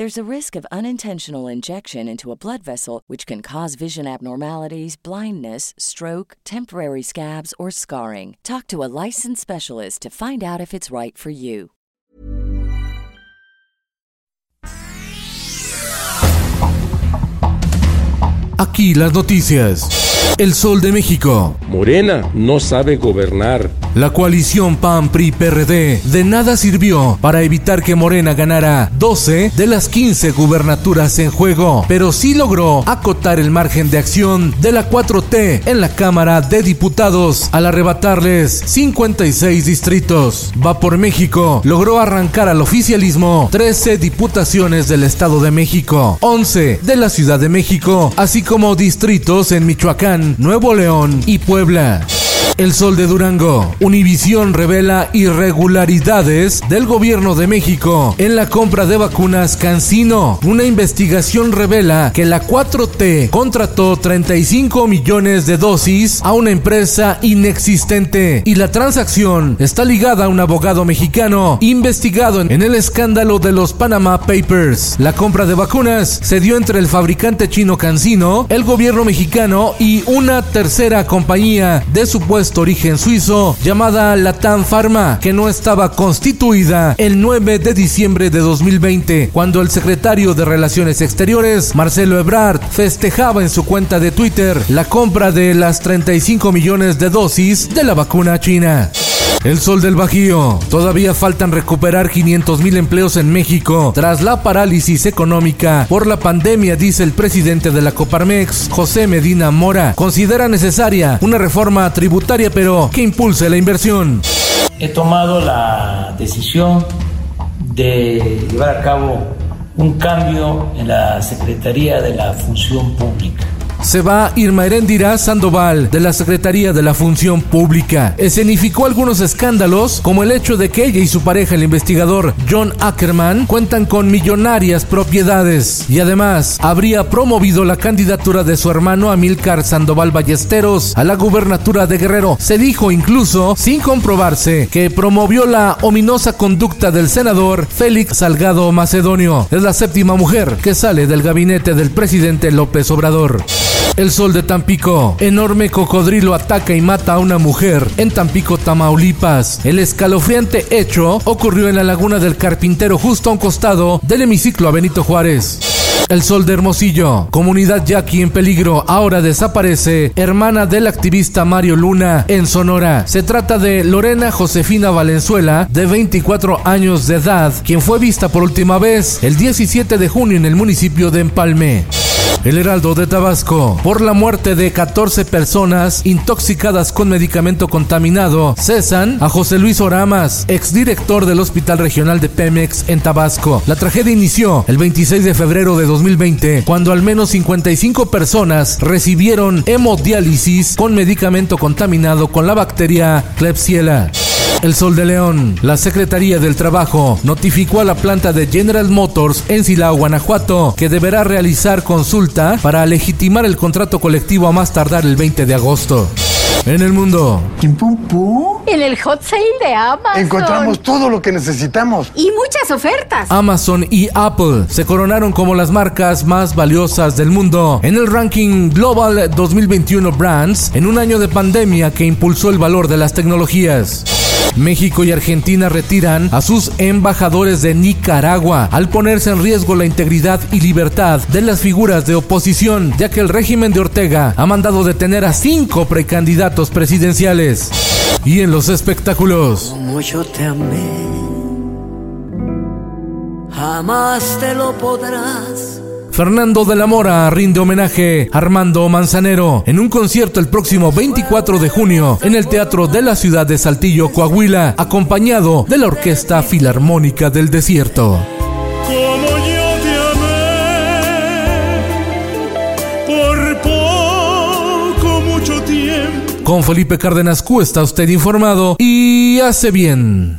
There's a risk of unintentional injection into a blood vessel, which can cause vision abnormalities, blindness, stroke, temporary scabs, or scarring. Talk to a licensed specialist to find out if it's right for you. Aquí las noticias. El Sol de México. Morena no sabe gobernar. La coalición PAN-PRI-PRD de nada sirvió para evitar que Morena ganara 12 de las 15 gubernaturas en juego, pero sí logró acotar el margen de acción de la 4T en la Cámara de Diputados al arrebatarles 56 distritos. Va por México logró arrancar al oficialismo 13 diputaciones del Estado de México, 11 de la Ciudad de México, así como distritos en Michoacán, Nuevo León y Puebla. El Sol de Durango. Univisión revela irregularidades del gobierno de México en la compra de vacunas Cancino. Una investigación revela que la 4T contrató 35 millones de dosis a una empresa inexistente y la transacción está ligada a un abogado mexicano investigado en el escándalo de los Panama Papers. La compra de vacunas se dio entre el fabricante chino Cancino, el gobierno mexicano y una tercera compañía de supuesto origen suizo llamada Latam Pharma, que no estaba constituida el 9 de diciembre de 2020, cuando el secretario de Relaciones Exteriores, Marcelo Ebrard, festejaba en su cuenta de Twitter la compra de las 35 millones de dosis de la vacuna china. El sol del Bajío. Todavía faltan recuperar 500 mil empleos en México tras la parálisis económica por la pandemia, dice el presidente de la Coparmex, José Medina Mora. Considera necesaria una reforma tributaria, pero que impulse la inversión. He tomado la decisión de llevar a cabo un cambio en la Secretaría de la Función Pública se va Irma Erendira Sandoval de la Secretaría de la Función Pública. Escenificó algunos escándalos, como el hecho de que ella y su pareja, el investigador John Ackerman, cuentan con millonarias propiedades y además habría promovido la candidatura de su hermano Amilcar Sandoval Ballesteros a la gubernatura de Guerrero. Se dijo incluso, sin comprobarse, que promovió la ominosa conducta del senador Félix Salgado Macedonio. Es la séptima mujer que sale del gabinete del presidente López Obrador. El sol de Tampico. Enorme cocodrilo ataca y mata a una mujer en Tampico, Tamaulipas. El escalofriante hecho ocurrió en la laguna del Carpintero, justo a un costado del hemiciclo a Benito Juárez. El Sol de Hermosillo, comunidad yaqui en peligro, ahora desaparece, hermana del activista Mario Luna en Sonora. Se trata de Lorena Josefina Valenzuela, de 24 años de edad, quien fue vista por última vez el 17 de junio en el municipio de Empalme. El Heraldo de Tabasco, por la muerte de 14 personas intoxicadas con medicamento contaminado, cesan a José Luis Oramas, exdirector del Hospital Regional de Pemex en Tabasco. La tragedia inició el 26 de febrero de 2020, cuando al menos 55 personas recibieron hemodiálisis con medicamento contaminado con la bacteria Klebsiella. El Sol de León. La Secretaría del Trabajo notificó a la planta de General Motors en Silao, Guanajuato, que deberá realizar consulta para legitimar el contrato colectivo a más tardar el 20 de agosto. En el mundo. En el hot sale de Amazon. Encontramos todo lo que necesitamos. Y muchas ofertas. Amazon y Apple se coronaron como las marcas más valiosas del mundo en el ranking Global 2021 Brands en un año de pandemia que impulsó el valor de las tecnologías. México y Argentina retiran a sus embajadores de Nicaragua al ponerse en riesgo la integridad y libertad de las figuras de oposición, ya que el régimen de Ortega ha mandado detener a cinco precandidatos presidenciales. Y en los espectáculos. Como yo te amé jamás te lo podrás. Fernando de la Mora rinde homenaje a Armando Manzanero en un concierto el próximo 24 de junio en el Teatro de la Ciudad de Saltillo, Coahuila, acompañado de la Orquesta Filarmónica del Desierto. Con Felipe Cárdenas Q está usted informado y hace bien.